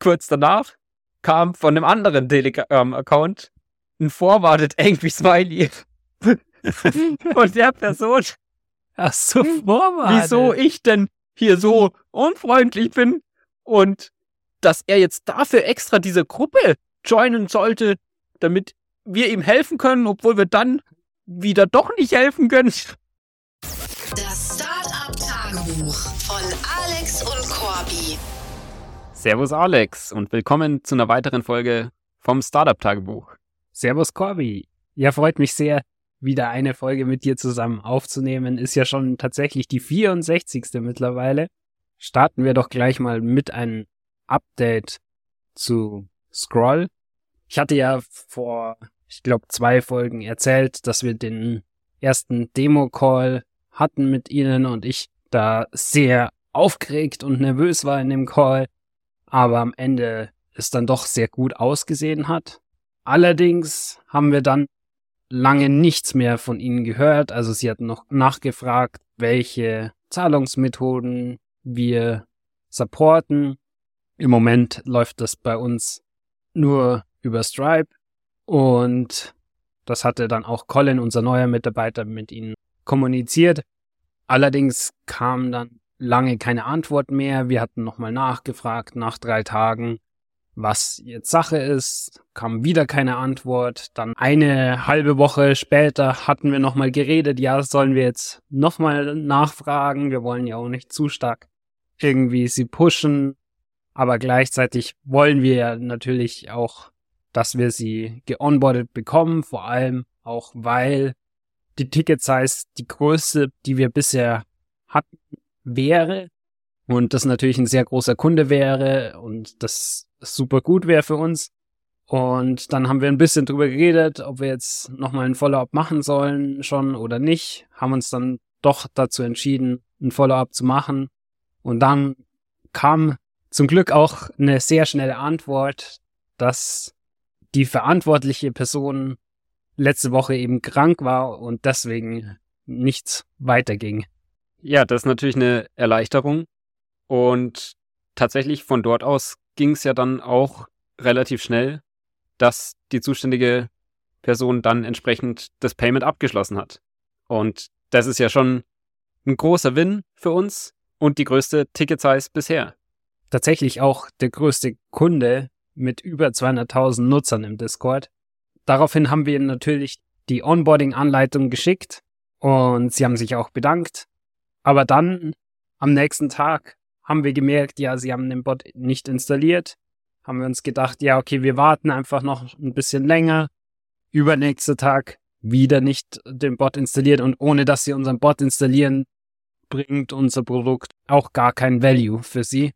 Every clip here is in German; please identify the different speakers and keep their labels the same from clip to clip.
Speaker 1: kurz danach kam von einem anderen Telegram-Account ein Forwarded Angry Smiley von der Person.
Speaker 2: Ach so, Forwarded.
Speaker 1: Wieso ich denn hier so unfreundlich bin und dass er jetzt dafür extra diese Gruppe joinen sollte, damit wir ihm helfen können, obwohl wir dann wieder doch nicht helfen können.
Speaker 3: Das Startup-Tagebuch von Alex und Corby.
Speaker 1: Servus Alex und willkommen zu einer weiteren Folge vom Startup-Tagebuch.
Speaker 2: Servus Corby. Ja, freut mich sehr, wieder eine Folge mit dir zusammen aufzunehmen. Ist ja schon tatsächlich die 64. mittlerweile. Starten wir doch gleich mal mit einem Update zu Scroll. Ich hatte ja vor, ich glaube, zwei Folgen erzählt, dass wir den ersten Demo-Call hatten mit ihnen und ich da sehr aufgeregt und nervös war in dem Call, aber am Ende es dann doch sehr gut ausgesehen hat. Allerdings haben wir dann lange nichts mehr von ihnen gehört. Also sie hatten noch nachgefragt, welche Zahlungsmethoden wir supporten. Im Moment läuft das bei uns nur über Stripe und das hatte dann auch Colin, unser neuer Mitarbeiter, mit ihnen kommuniziert. Allerdings kam dann lange keine Antwort mehr. Wir hatten nochmal nachgefragt nach drei Tagen was jetzt Sache ist, kam wieder keine Antwort. Dann eine halbe Woche später hatten wir nochmal geredet, ja, sollen wir jetzt nochmal nachfragen? Wir wollen ja auch nicht zu stark irgendwie sie pushen, aber gleichzeitig wollen wir ja natürlich auch, dass wir sie geonboardet bekommen, vor allem auch weil die Ticket Size die größte, die wir bisher hatten, wäre und das natürlich ein sehr großer Kunde wäre und das super gut wäre für uns. Und dann haben wir ein bisschen drüber geredet, ob wir jetzt nochmal ein Follow-up machen sollen schon oder nicht. Haben uns dann doch dazu entschieden, ein Follow-up zu machen. Und dann kam zum Glück auch eine sehr schnelle Antwort, dass die verantwortliche Person letzte Woche eben krank war und deswegen nichts weiterging.
Speaker 1: Ja, das ist natürlich eine Erleichterung. Und tatsächlich von dort aus ging es ja dann auch relativ schnell, dass die zuständige Person dann entsprechend das Payment abgeschlossen hat. Und das ist ja schon ein großer Win für uns und die größte Ticket-Size bisher.
Speaker 2: Tatsächlich auch der größte Kunde mit über 200.000 Nutzern im Discord. Daraufhin haben wir natürlich die Onboarding-Anleitung geschickt und sie haben sich auch bedankt. Aber dann am nächsten Tag haben wir gemerkt, ja, sie haben den Bot nicht installiert. Haben wir uns gedacht, ja, okay, wir warten einfach noch ein bisschen länger. Übernächster Tag wieder nicht den Bot installiert und ohne dass sie unseren Bot installieren, bringt unser Produkt auch gar kein Value für sie.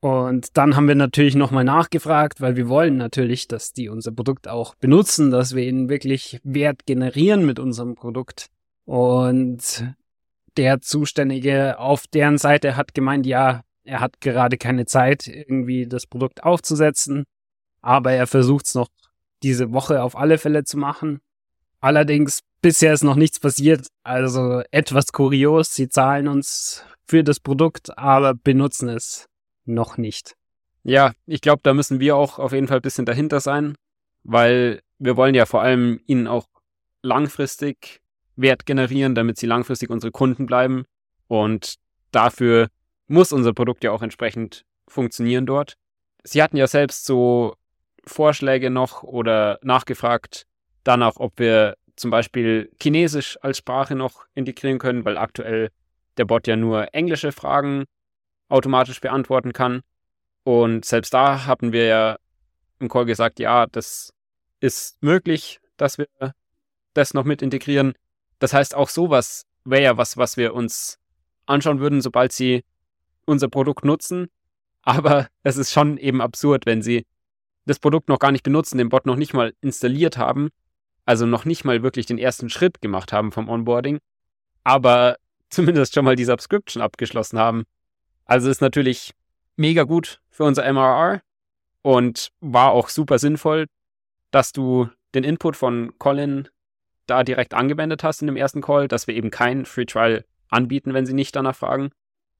Speaker 2: Und dann haben wir natürlich nochmal nachgefragt, weil wir wollen natürlich, dass die unser Produkt auch benutzen, dass wir ihnen wirklich Wert generieren mit unserem Produkt. Und der Zuständige auf deren Seite hat gemeint, ja, er hat gerade keine Zeit, irgendwie das Produkt aufzusetzen, aber er versucht es noch diese Woche auf alle Fälle zu machen. Allerdings bisher ist noch nichts passiert, also etwas kurios. Sie zahlen uns für das Produkt, aber benutzen es noch nicht.
Speaker 1: Ja, ich glaube, da müssen wir auch auf jeden Fall ein bisschen dahinter sein, weil wir wollen ja vor allem ihnen auch langfristig Wert generieren, damit sie langfristig unsere Kunden bleiben. Und dafür muss unser Produkt ja auch entsprechend funktionieren dort. Sie hatten ja selbst so Vorschläge noch oder nachgefragt danach, ob wir zum Beispiel Chinesisch als Sprache noch integrieren können, weil aktuell der Bot ja nur englische Fragen automatisch beantworten kann. Und selbst da hatten wir ja im Call gesagt, ja, das ist möglich, dass wir das noch mit integrieren. Das heißt, auch sowas wäre ja was, was wir uns anschauen würden, sobald sie unser Produkt nutzen. Aber es ist schon eben absurd, wenn sie das Produkt noch gar nicht benutzen, den Bot noch nicht mal installiert haben, also noch nicht mal wirklich den ersten Schritt gemacht haben vom Onboarding, aber zumindest schon mal die Subscription abgeschlossen haben. Also ist natürlich mega gut für unser MRR und war auch super sinnvoll, dass du den Input von Colin da direkt angewendet hast in dem ersten Call, dass wir eben kein Free Trial anbieten, wenn sie nicht danach fragen,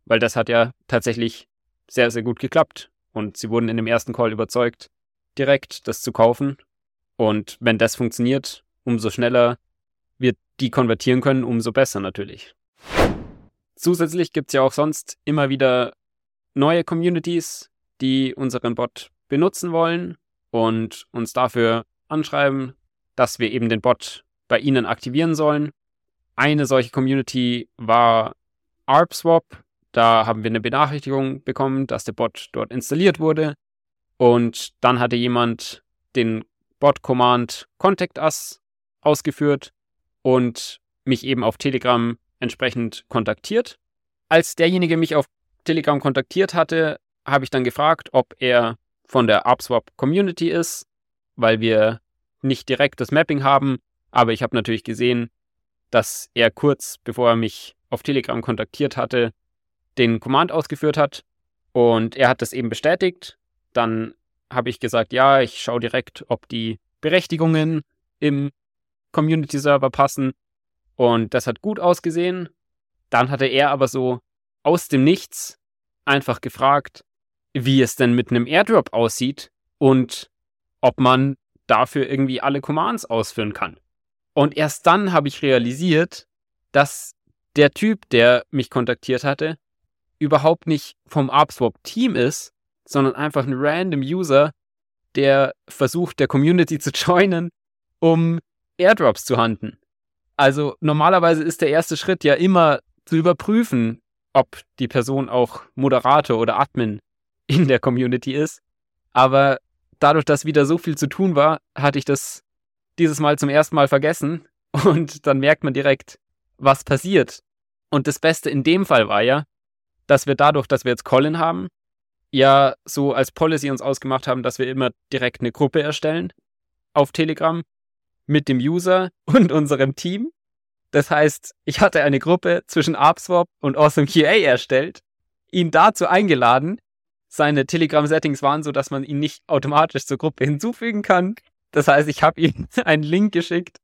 Speaker 1: weil das hat ja tatsächlich sehr, sehr gut geklappt. und sie wurden in dem ersten Call überzeugt, direkt das zu kaufen. Und wenn das funktioniert, umso schneller wir die konvertieren können, umso besser natürlich. Zusätzlich gibt es ja auch sonst immer wieder neue Communities, die unseren Bot benutzen wollen und uns dafür anschreiben, dass wir eben den Bot bei ihnen aktivieren sollen. Eine solche Community war ARPSwap. Da haben wir eine Benachrichtigung bekommen, dass der Bot dort installiert wurde. Und dann hatte jemand den Bot-Command Contact Us ausgeführt und mich eben auf Telegram entsprechend kontaktiert. Als derjenige mich auf Telegram kontaktiert hatte, habe ich dann gefragt, ob er von der AppSwap Community ist, weil wir nicht direkt das Mapping haben, aber ich habe natürlich gesehen, dass er kurz bevor er mich auf Telegram kontaktiert hatte, den Command ausgeführt hat und er hat das eben bestätigt. Dann habe ich gesagt, ja, ich schaue direkt, ob die Berechtigungen im Community Server passen und das hat gut ausgesehen. Dann hatte er aber so aus dem Nichts einfach gefragt, wie es denn mit einem Airdrop aussieht und ob man dafür irgendwie alle Commands ausführen kann. Und erst dann habe ich realisiert, dass der Typ, der mich kontaktiert hatte, überhaupt nicht vom AppSwap-Team ist, sondern einfach ein random User, der versucht, der Community zu joinen, um Airdrops zu handeln. Also normalerweise ist der erste Schritt ja immer zu überprüfen, ob die Person auch Moderator oder Admin in der Community ist. Aber dadurch, dass wieder so viel zu tun war, hatte ich das dieses Mal zum ersten Mal vergessen. Und dann merkt man direkt, was passiert. Und das Beste in dem Fall war ja, dass wir dadurch, dass wir jetzt Colin haben, ja so als Policy uns ausgemacht haben, dass wir immer direkt eine Gruppe erstellen auf Telegram mit dem User und unserem Team. Das heißt, ich hatte eine Gruppe zwischen AppSwap und AwesomeQA erstellt, ihn dazu eingeladen. Seine Telegram-Settings waren so, dass man ihn nicht automatisch zur Gruppe hinzufügen kann. Das heißt, ich habe ihm einen Link geschickt,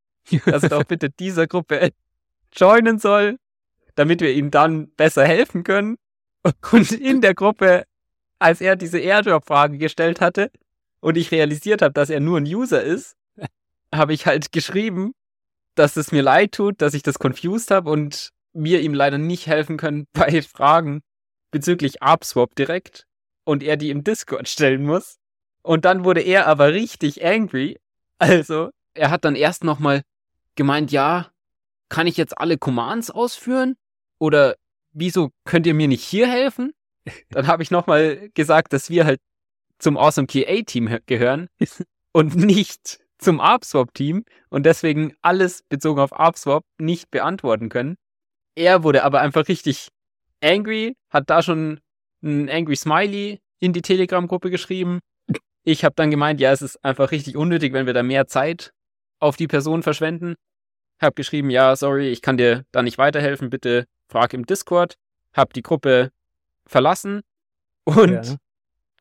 Speaker 1: dass er doch bitte dieser Gruppe joinen soll, damit wir ihm dann besser helfen können. Und in der Gruppe, als er diese Airdrop-Frage gestellt hatte und ich realisiert habe, dass er nur ein User ist, habe ich halt geschrieben, dass es mir leid tut, dass ich das confused habe und wir ihm leider nicht helfen können bei Fragen bezüglich AppSwap direkt und er die im Discord stellen muss. Und dann wurde er aber richtig angry. Also, er hat dann erst nochmal gemeint, ja, kann ich jetzt alle Commands ausführen? Oder wieso könnt ihr mir nicht hier helfen? Dann habe ich nochmal gesagt, dass wir halt zum Awesome QA-Team gehören und nicht zum ARPSwap-Team und deswegen alles bezogen auf ARPSwap nicht beantworten können. Er wurde aber einfach richtig angry, hat da schon ein Angry Smiley in die Telegram-Gruppe geschrieben. Ich habe dann gemeint, ja, es ist einfach richtig unnötig, wenn wir da mehr Zeit auf die Person verschwenden. Hab geschrieben, ja, sorry, ich kann dir da nicht weiterhelfen, bitte frag im Discord. Hab die Gruppe verlassen und ja.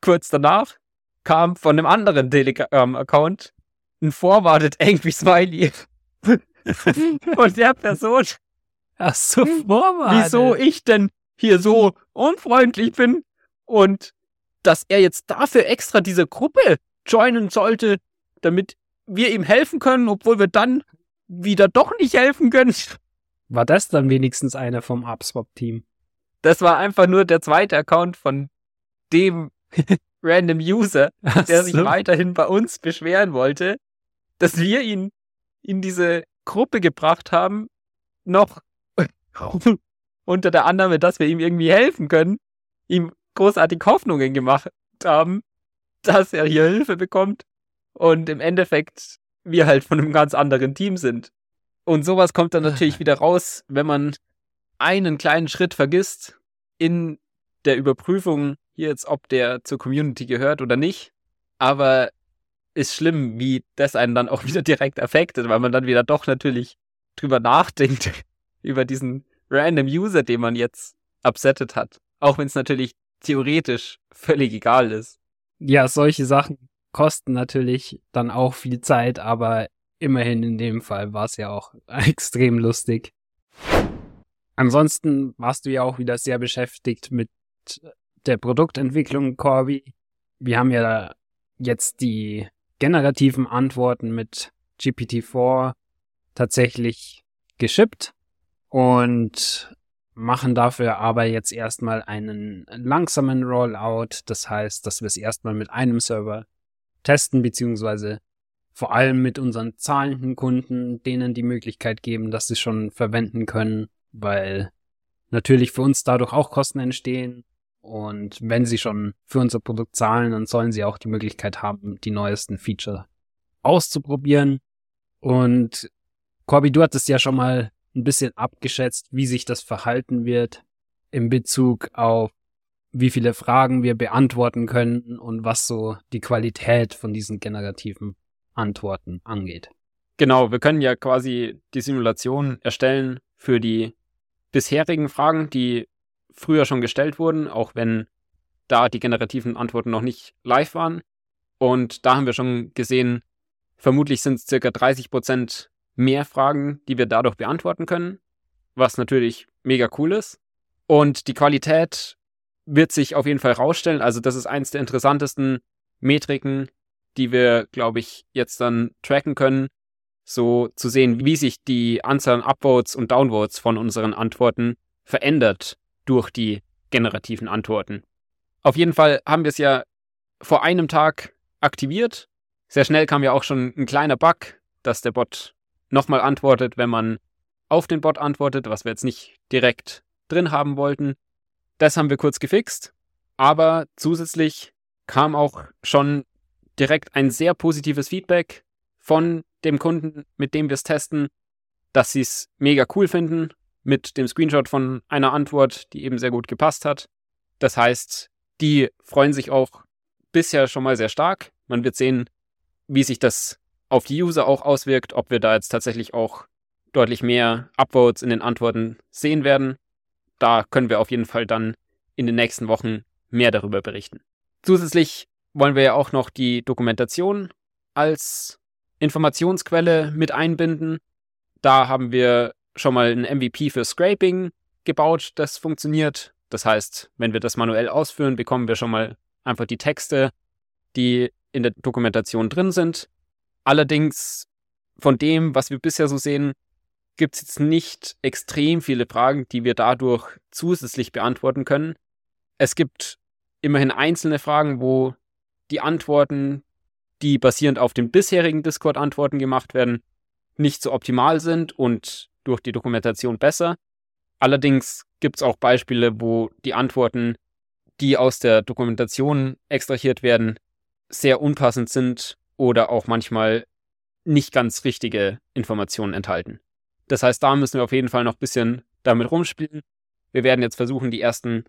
Speaker 1: kurz danach kam von einem anderen Telegram-Account ein forwarded Angry Smiley von der Person.
Speaker 2: Ach so, forwarded.
Speaker 1: Wieso ich denn hier so unfreundlich bin und dass er jetzt dafür extra diese Gruppe joinen sollte, damit wir ihm helfen können, obwohl wir dann wieder doch nicht helfen können.
Speaker 2: War das dann wenigstens einer vom Upswap-Team?
Speaker 1: Das war einfach nur der zweite Account von dem random User, der sich weiterhin bei uns beschweren wollte, dass wir ihn in diese Gruppe gebracht haben, noch unter der Annahme, dass wir ihm irgendwie helfen können, ihm großartig Hoffnungen gemacht haben, dass er hier Hilfe bekommt und im Endeffekt wir halt von einem ganz anderen Team sind. Und sowas kommt dann natürlich wieder raus, wenn man einen kleinen Schritt vergisst in der Überprüfung hier jetzt, ob der zur Community gehört oder nicht. Aber ist schlimm, wie das einen dann auch wieder direkt affektet, weil man dann wieder doch natürlich drüber nachdenkt, über diesen random User, den man jetzt upsettet hat. Auch wenn es natürlich theoretisch völlig egal ist.
Speaker 2: Ja, solche Sachen kosten natürlich dann auch viel Zeit, aber immerhin in dem Fall war es ja auch extrem lustig. Ansonsten warst du ja auch wieder sehr beschäftigt mit der Produktentwicklung, Corby. wir haben ja jetzt die generativen Antworten mit GPT-4 tatsächlich geschippt und machen dafür aber jetzt erstmal einen langsamen Rollout. Das heißt, dass wir es erstmal mit einem Server testen, beziehungsweise vor allem mit unseren zahlenden Kunden, denen die Möglichkeit geben, dass sie schon verwenden können, weil natürlich für uns dadurch auch Kosten entstehen. Und wenn sie schon für unser Produkt zahlen, dann sollen sie auch die Möglichkeit haben, die neuesten Feature auszuprobieren. Und Corby, du hattest ja schon mal ein bisschen abgeschätzt, wie sich das verhalten wird in Bezug auf wie viele Fragen wir beantworten können und was so die Qualität von diesen generativen Antworten angeht.
Speaker 1: Genau, wir können ja quasi die Simulation erstellen für die bisherigen Fragen, die früher schon gestellt wurden, auch wenn da die generativen Antworten noch nicht live waren. Und da haben wir schon gesehen, vermutlich sind es circa 30 Prozent mehr Fragen, die wir dadurch beantworten können, was natürlich mega cool ist. Und die Qualität wird sich auf jeden Fall rausstellen. Also das ist eins der interessantesten Metriken, die wir, glaube ich, jetzt dann tracken können, so zu sehen, wie sich die Anzahl an Upvotes und Downvotes von unseren Antworten verändert durch die generativen Antworten. Auf jeden Fall haben wir es ja vor einem Tag aktiviert. Sehr schnell kam ja auch schon ein kleiner Bug, dass der Bot nochmal antwortet, wenn man auf den Bot antwortet, was wir jetzt nicht direkt drin haben wollten. Das haben wir kurz gefixt, aber zusätzlich kam auch schon direkt ein sehr positives Feedback von dem Kunden, mit dem wir es testen, dass sie es mega cool finden, mit dem Screenshot von einer Antwort, die eben sehr gut gepasst hat. Das heißt, die freuen sich auch bisher schon mal sehr stark. Man wird sehen, wie sich das auf die User auch auswirkt, ob wir da jetzt tatsächlich auch deutlich mehr Upvotes in den Antworten sehen werden. Da können wir auf jeden Fall dann in den nächsten Wochen mehr darüber berichten. Zusätzlich wollen wir ja auch noch die Dokumentation als Informationsquelle mit einbinden. Da haben wir schon mal ein MVP für Scraping gebaut, das funktioniert. Das heißt, wenn wir das manuell ausführen, bekommen wir schon mal einfach die Texte, die in der Dokumentation drin sind. Allerdings von dem, was wir bisher so sehen, gibt es jetzt nicht extrem viele Fragen, die wir dadurch zusätzlich beantworten können. Es gibt immerhin einzelne Fragen, wo die Antworten, die basierend auf den bisherigen Discord-Antworten gemacht werden, nicht so optimal sind und durch die Dokumentation besser. Allerdings gibt es auch Beispiele, wo die Antworten, die aus der Dokumentation extrahiert werden, sehr unpassend sind oder auch manchmal nicht ganz richtige Informationen enthalten. Das heißt, da müssen wir auf jeden Fall noch ein bisschen damit rumspielen. Wir werden jetzt versuchen, die ersten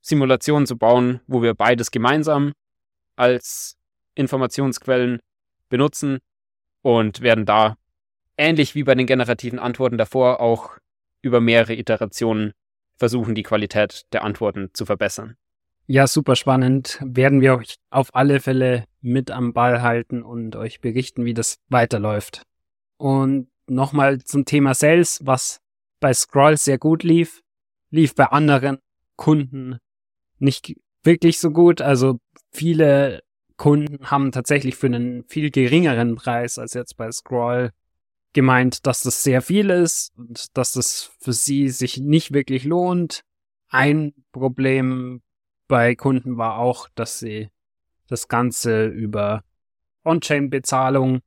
Speaker 1: Simulationen zu bauen, wo wir beides gemeinsam als Informationsquellen benutzen und werden da ähnlich wie bei den generativen Antworten davor auch über mehrere Iterationen versuchen, die Qualität der Antworten zu verbessern.
Speaker 2: Ja, super spannend. Werden wir euch auf alle Fälle mit am Ball halten und euch berichten, wie das weiterläuft. Und nochmal zum Thema Sales, was bei Scroll sehr gut lief, lief bei anderen Kunden nicht wirklich so gut. Also viele Kunden haben tatsächlich für einen viel geringeren Preis als jetzt bei Scroll gemeint, dass das sehr viel ist und dass das für sie sich nicht wirklich lohnt. Ein Problem bei Kunden war auch, dass sie das Ganze über On-Chain-Bezahlung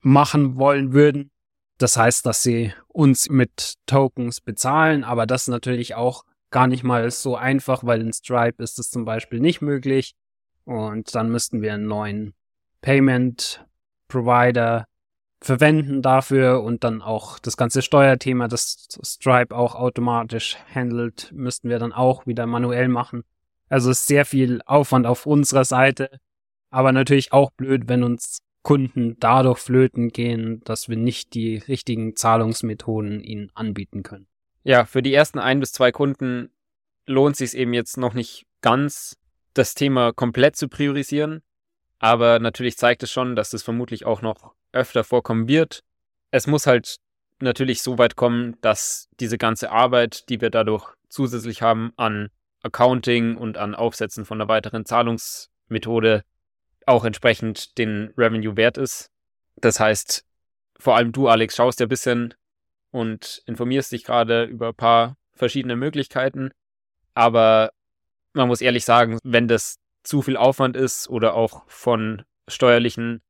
Speaker 2: machen wollen würden. Das heißt, dass sie uns mit Tokens bezahlen, aber das natürlich auch gar nicht mal so einfach, weil in Stripe ist es zum Beispiel nicht möglich. Und dann müssten wir einen neuen Payment Provider verwenden dafür und dann auch das ganze Steuerthema, das Stripe auch automatisch handelt, müssten wir dann auch wieder manuell machen. Also ist sehr viel Aufwand auf unserer Seite, aber natürlich auch blöd, wenn uns Kunden dadurch flöten gehen, dass wir nicht die richtigen Zahlungsmethoden ihnen anbieten können.
Speaker 1: Ja, für die ersten ein bis zwei Kunden lohnt sich eben jetzt noch nicht ganz, das Thema komplett zu priorisieren. Aber natürlich zeigt es schon, dass es vermutlich auch noch öfter vorkommen wird. Es muss halt natürlich so weit kommen, dass diese ganze Arbeit, die wir dadurch zusätzlich haben an Accounting und an Aufsetzen von einer weiteren Zahlungs Methode auch entsprechend den Revenue wert ist. Das heißt, vor allem du, Alex, schaust ja ein bisschen und informierst dich gerade über ein paar verschiedene Möglichkeiten. Aber man muss ehrlich sagen, wenn das zu viel Aufwand ist oder auch von steuerlichen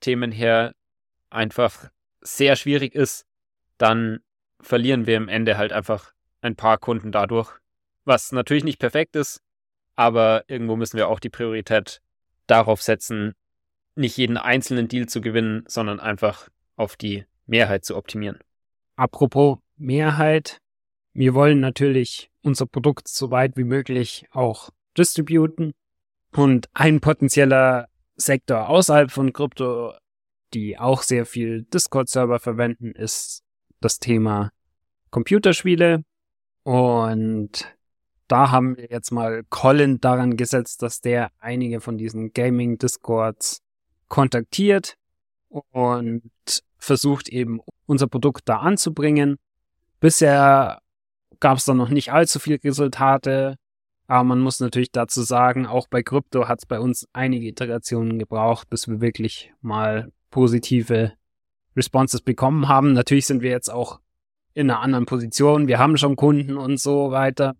Speaker 1: Themen her einfach sehr schwierig ist, dann verlieren wir im Ende halt einfach ein paar Kunden dadurch. Was natürlich nicht perfekt ist, aber irgendwo müssen wir auch die Priorität darauf setzen, nicht jeden einzelnen Deal zu gewinnen, sondern einfach auf die Mehrheit zu optimieren.
Speaker 2: Apropos Mehrheit, wir wollen natürlich unser Produkt so weit wie möglich auch distributen und ein potenzieller Sektor außerhalb von Krypto, die auch sehr viel Discord-Server verwenden, ist das Thema Computerspiele. Und da haben wir jetzt mal Colin daran gesetzt, dass der einige von diesen Gaming-Discords kontaktiert und versucht eben unser Produkt da anzubringen. Bisher gab es da noch nicht allzu viele Resultate, aber man muss natürlich dazu sagen, auch bei Krypto hat es bei uns einige Iterationen gebraucht, bis wir wirklich mal positive Responses bekommen haben. Natürlich sind wir jetzt auch in einer anderen Position. Wir haben schon Kunden und so weiter.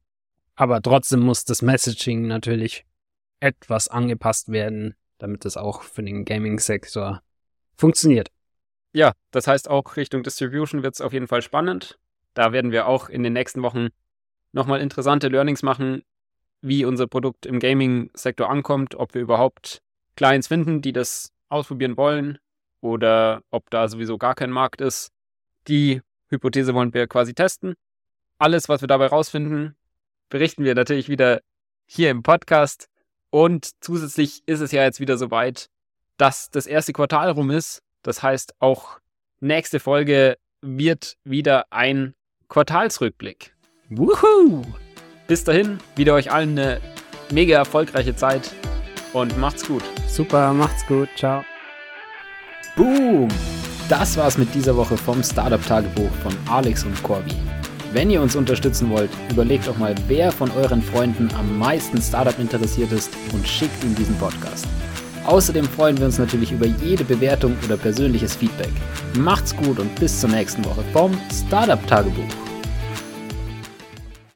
Speaker 2: Aber trotzdem muss das Messaging natürlich etwas angepasst werden, damit es auch für den Gaming-Sektor funktioniert.
Speaker 1: Ja, das heißt auch Richtung Distribution wird es auf jeden Fall spannend. Da werden wir auch in den nächsten Wochen nochmal interessante Learnings machen, wie unser Produkt im Gaming-Sektor ankommt, ob wir überhaupt Clients finden, die das ausprobieren wollen oder ob da sowieso gar kein Markt ist. Die Hypothese wollen wir quasi testen. Alles, was wir dabei rausfinden, berichten wir natürlich wieder hier im Podcast. Und zusätzlich ist es ja jetzt wieder soweit, dass das erste Quartal rum ist. Das heißt, auch nächste Folge wird wieder ein Quartalsrückblick. Wuhu! Bis dahin, wieder euch allen eine mega erfolgreiche Zeit und macht's gut.
Speaker 2: Super, macht's gut. Ciao.
Speaker 1: Boom! Das war's mit dieser Woche vom Startup-Tagebuch von Alex und Corby. Wenn ihr uns unterstützen wollt, überlegt doch mal, wer von euren Freunden am meisten Startup interessiert ist und schickt ihm diesen Podcast. Außerdem freuen wir uns natürlich über jede Bewertung oder persönliches Feedback. Macht's gut und bis zur nächsten Woche vom Startup Tagebuch.